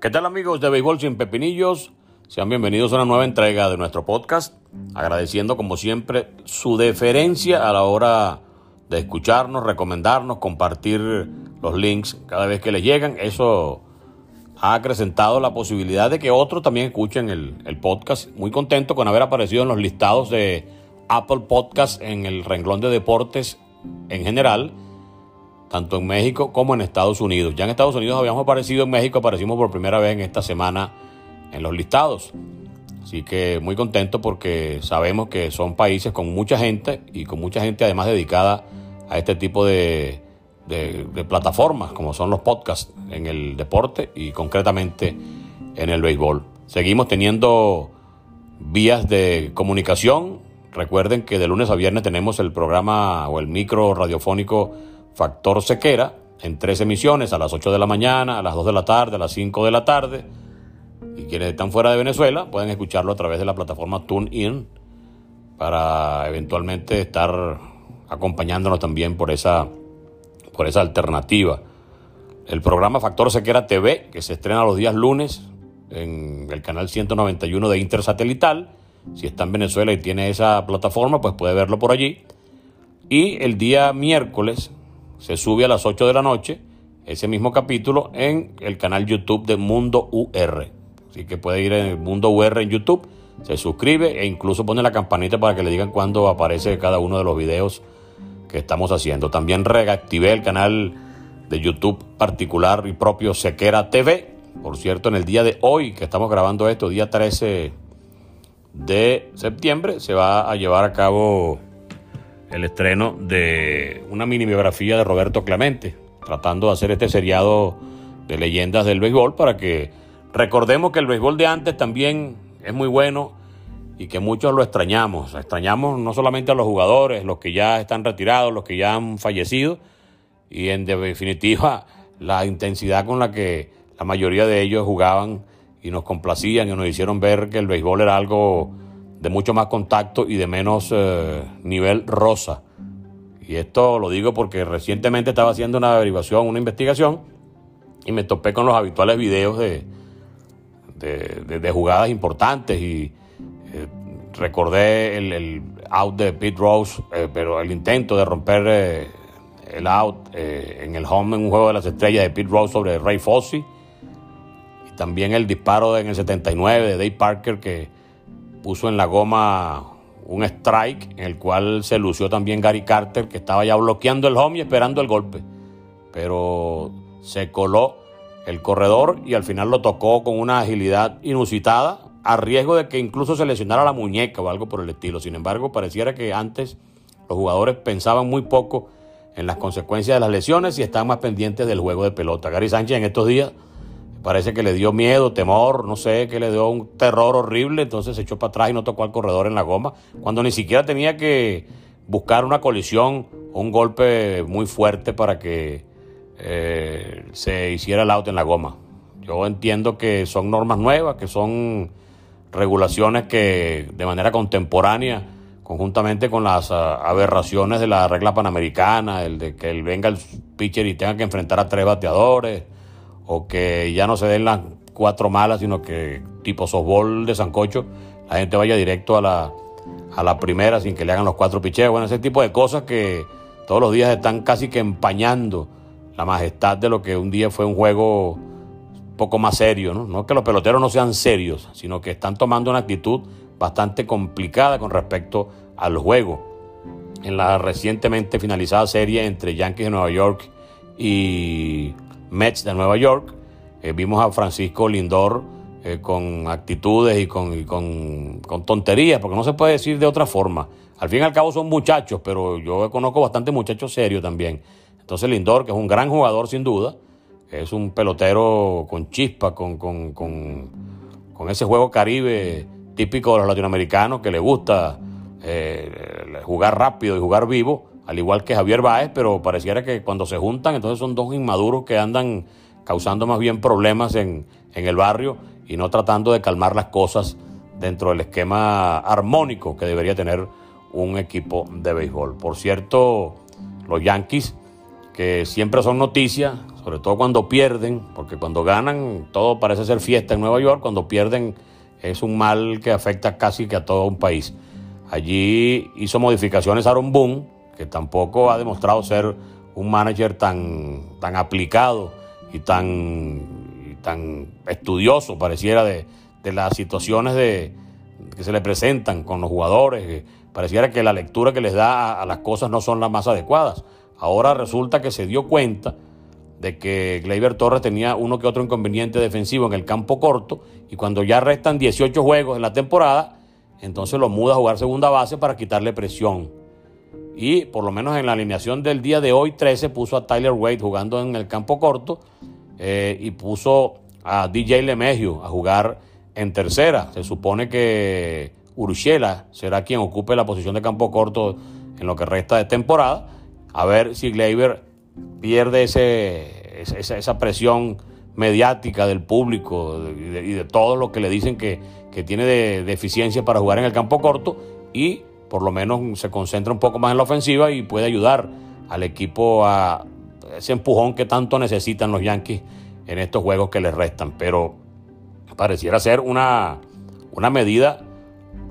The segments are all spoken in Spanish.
¿Qué tal amigos de Béisbol sin Pepinillos? Sean bienvenidos a una nueva entrega de nuestro podcast, agradeciendo como siempre su deferencia a la hora de escucharnos, recomendarnos, compartir los links cada vez que les llegan. Eso ha acrecentado la posibilidad de que otros también escuchen el, podcast. Muy contento con haber aparecido en los listados de Apple Podcast en el renglón de deportes en general tanto en México como en Estados Unidos. Ya en Estados Unidos habíamos aparecido, en México aparecimos por primera vez en esta semana en los listados. Así que muy contento porque sabemos que son países con mucha gente y con mucha gente además dedicada a este tipo de, de, plataformas como son los podcasts en el deporte y concretamente en el béisbol. Seguimos teniendo vías de comunicación. Recuerden que de lunes a viernes tenemos el programa o el micro radiofónico Factor Sequera en tres emisiones, a las 8 de la mañana, a las 2 de la tarde, a las 5 de la tarde. Y quienes están fuera de Venezuela pueden escucharlo a través de la plataforma TuneIn para eventualmente estar acompañándonos también por esa, por esa alternativa. El programa Factor Sequera TV, que se estrena los días lunes en el canal 191 de Intersatelital. Si está en Venezuela y tiene esa plataforma, pues puede verlo por allí. Y el día miércoles se sube a las 8 de la noche ese mismo capítulo en el canal YouTube de Mundo UR. Así que puede ir en Mundo UR en YouTube, se suscribe e incluso pone la campanita para que le digan cuando aparece cada uno de los videos que estamos haciendo. También reactivé el canal de YouTube particular y propio Sequera TV. Por cierto, en el día de hoy que estamos grabando esto, día 13 de septiembre, se va a llevar a cabo el estreno de una mini biografía de Roberto Clemente, tratando de hacer este seriado de leyendas del béisbol para que recordemos que el béisbol de antes también es muy bueno y que muchos lo extrañamos. Extrañamos no solamente a los jugadores, los que ya están retirados, los que ya han fallecido y en definitiva la intensidad con la que la mayoría de ellos jugaban y nos complacían y nos hicieron ver que el béisbol era algo de mucho más contacto y de menos eh, nivel rosa. Y esto lo digo porque recientemente estaba haciendo una averiguación, una investigación, y me topé con los habituales videos de, de, jugadas importantes y eh, recordé el, out de Pete Rose, eh, pero el intento de romper el out en el home en un juego de las estrellas de Pete Rose sobre Ray Fossey, también el disparo en el 79 de Dave Parker que puso en la goma un strike en el cual se lució también Gary Carter, que estaba ya bloqueando el home y esperando el golpe. Pero se coló el corredor y al final lo tocó con una agilidad inusitada, a riesgo de que incluso se lesionara la muñeca o algo por el estilo. Sin embargo, pareciera que antes los jugadores pensaban muy poco en las consecuencias de las lesiones y estaban más pendientes del juego de pelota. Gary Sánchez en estos días Parece que le dio miedo, temor, no sé, que le dio un terror horrible, entonces se echó para atrás y no tocó al corredor en la goma, cuando ni siquiera tenía que buscar una colisión un golpe muy fuerte para que eh, se hiciera el out en la goma. Yo entiendo que son normas nuevas, que son regulaciones que de manera contemporánea, conjuntamente con las ah, aberraciones de la regla panamericana, el de que venga el pitcher y tenga que enfrentar a tres bateadores, o que ya no se den las cuatro malas, sino que tipo softball de Sancocho, la gente vaya directo a la, a la primera sin que le hagan los cuatro picheos. Bueno, ese tipo de cosas que todos los días están casi que empañando la majestad de lo que un día fue un juego poco más serio, ¿no? No que los peloteros no sean serios, sino que están tomando una actitud bastante complicada con respecto al juego. En la recientemente finalizada serie entre Yankees de Nueva York y Mets de Nueva York. Eh, vimos a Francisco Lindor eh, con actitudes y, con, con, tonterías, porque no se puede decir de otra forma. Al fin y al cabo son muchachos, pero yo conozco bastante muchachos serios también. Entonces Lindor, que es un gran jugador sin duda, Es un pelotero con chispa, con, con, con, con ese juego caribe típico de los latinoamericanos que le gusta eh, jugar rápido y jugar vivo, al igual que Javier Báez, pero pareciera que cuando se juntan, entonces son dos inmaduros que andan causando más bien problemas en, el barrio y no tratando de calmar las cosas dentro del esquema armónico que debería tener un equipo de béisbol. Por cierto, los Yankees, que siempre son noticias, sobre todo cuando pierden, porque cuando ganan todo parece ser fiesta en Nueva York, cuando pierden es un mal que afecta casi que a todo un país. Allí hizo modificaciones Aaron Boone, que tampoco ha demostrado ser un manager tan, tan aplicado y tan, tan estudioso, pareciera, de, de las situaciones de, que se le presentan con los jugadores. Pareciera que la lectura que les da a, a las cosas no son las más adecuadas. Ahora resulta que se dio cuenta de que Gleyber Torres tenía uno que otro inconveniente defensivo en el campo corto y cuando ya restan 18 juegos en la temporada, entonces lo muda a jugar segunda base para quitarle presión. Y por lo menos en la alineación del día de hoy, 13 puso a Tyler Wade jugando en el campo corto eh, y puso a DJ LeMahieu a jugar en tercera. Se supone que Urshela será quien ocupe la posición de campo corto en lo que resta de temporada. A ver si Gleyber pierde esa, esa, presión mediática del público y de, y de todo lo que le dicen que, que tiene de, deficiencia para jugar en el campo corto y por lo menos se concentra un poco más en la ofensiva y puede ayudar al equipo a ese empujón que tanto necesitan los Yankees en estos juegos que les restan. Pero pareciera ser una, una medida,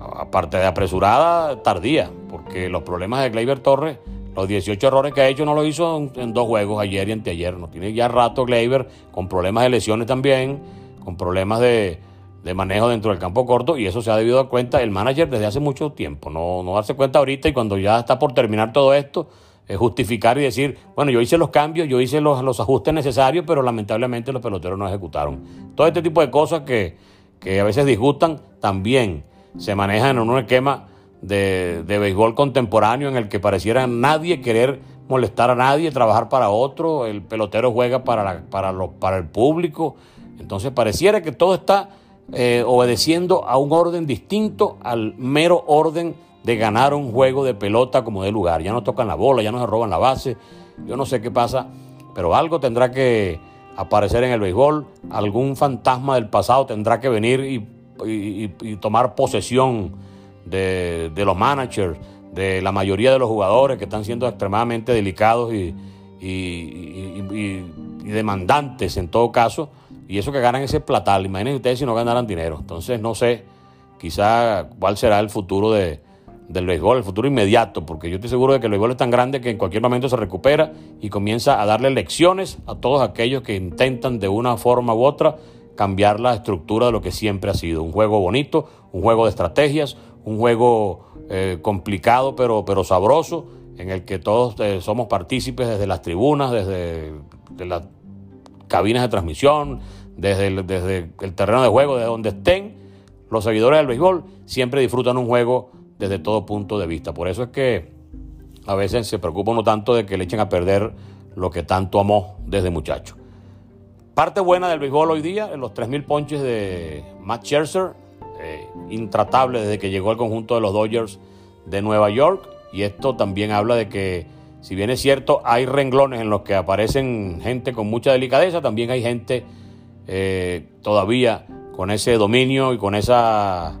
aparte de apresurada, tardía, porque los problemas de Gleyber Torres los 18 errores que ha hecho no los hizo en, dos juegos, ayer y anteayer. No tiene ya rato Gleyber con problemas de lesiones también, con problemas de, de, manejo dentro del campo corto y eso se ha debido dar cuenta el manager desde hace mucho tiempo. No, no darse cuenta ahorita y cuando ya está por terminar todo esto, es justificar y decir, bueno, yo hice los cambios, yo hice los, los ajustes necesarios, pero lamentablemente los peloteros no ejecutaron. Todo este tipo de cosas que, que a veces disgustan también se manejan en un esquema de, de, béisbol contemporáneo en el que pareciera nadie querer molestar a nadie, trabajar para otro, el pelotero juega para, la, para, lo, para el público, entonces pareciera que todo está eh, obedeciendo a un orden distinto al mero orden de ganar un juego de pelota como de lugar, ya no tocan la bola, ya no se roban la base, yo no sé qué pasa, pero algo tendrá que aparecer en el béisbol, algún fantasma del pasado tendrá que venir y, tomar posesión de, los managers, de la mayoría de los jugadores que están siendo extremadamente delicados y, demandantes en todo caso, y eso que ganan ese platal, imagínense ustedes si no ganaran dinero. Entonces no sé quizá cuál será el futuro de, del béisbol, el futuro inmediato, porque yo estoy seguro de que el béisbol es tan grande que en cualquier momento se recupera y comienza a darle lecciones a todos aquellos que intentan de una forma u otra cambiar la estructura de lo que siempre ha sido. Un juego bonito, un juego de estrategias, un juego eh, complicado pero, pero sabroso, en el que todos eh, somos partícipes desde las tribunas, desde de las cabinas de transmisión, desde el, terreno de juego, desde donde estén. Los seguidores del béisbol siempre disfrutan un juego desde todo punto de vista. Por eso es que a veces se preocupa uno tanto de que le echen a perder lo que tanto amó desde muchacho. Parte buena del béisbol hoy día, en los 3.000 ponches de Matt Scherzer, eh, intratable desde que llegó al conjunto de los Dodgers de Nueva York. Y esto también habla de que, si bien es cierto, hay renglones en los que aparecen gente con mucha delicadeza, también hay gente eh, todavía con ese dominio y con esa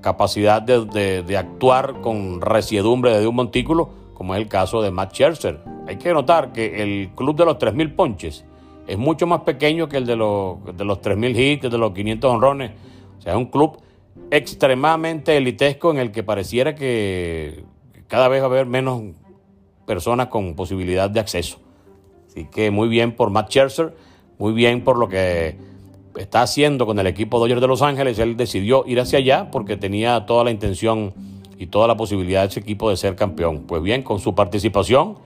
capacidad de, de, actuar con resiedumbre desde un montículo, como es el caso de Matt Scherzer. Hay que notar que el club de los 3.000 ponches es mucho más pequeño que el de los, de los 3.000 hits, de los 500 honrones. O sea, es un club extremadamente elitesco en el que pareciera que cada vez va a haber menos personas con posibilidad de acceso. Así que muy bien por Matt Scherzer, muy bien por lo que está haciendo con el equipo Dodgers de Los Ángeles. Él decidió ir hacia allá porque tenía toda la intención y toda la posibilidad de ese equipo de ser campeón. Pues bien, con su participación,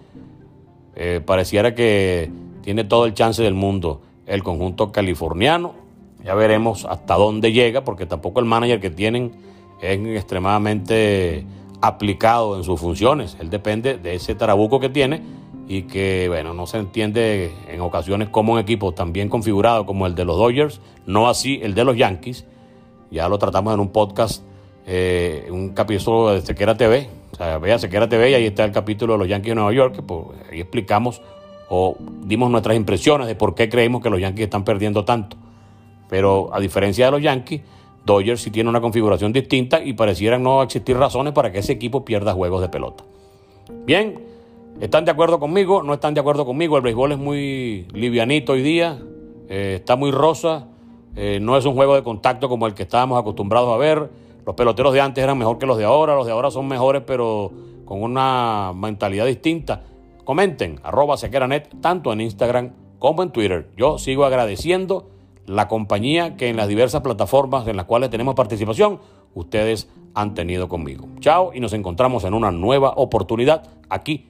eh, pareciera que tiene todo el chance del mundo el conjunto californiano. Ya veremos hasta dónde llega, porque tampoco el manager que tienen es extremadamente aplicado en sus funciones. Él depende de ese tarabuco que tiene y que, bueno, no se entiende en ocasiones cómo un equipo tan bien configurado como el de los Dodgers, no así el de los Yankees, ya lo tratamos en un podcast, eh, un capítulo de Sequera TV, o sea, vea Sequera TV y ahí está el capítulo de los Yankees de Nueva York, pues, ahí explicamos o dimos nuestras impresiones de por qué creemos que los Yankees están perdiendo tanto. Pero a diferencia de los Yankees, Dodgers sí tiene una configuración distinta y parecieran no existir razones para que ese equipo pierda juegos de pelota. Bien, ¿están de acuerdo conmigo? ¿No están de acuerdo conmigo? El béisbol es muy livianito hoy día, eh, está muy rosa, eh, no es un juego de contacto como el que estábamos acostumbrados a ver. Los peloteros de antes eran mejor que los de ahora, los de ahora son mejores pero con una mentalidad distinta. Comenten, arroba sequeranet, tanto en Instagram como en Twitter. Yo sigo agradeciendo la compañía que en las diversas plataformas en las cuales tenemos participación, ustedes han tenido conmigo. Chao y nos encontramos en una nueva oportunidad aquí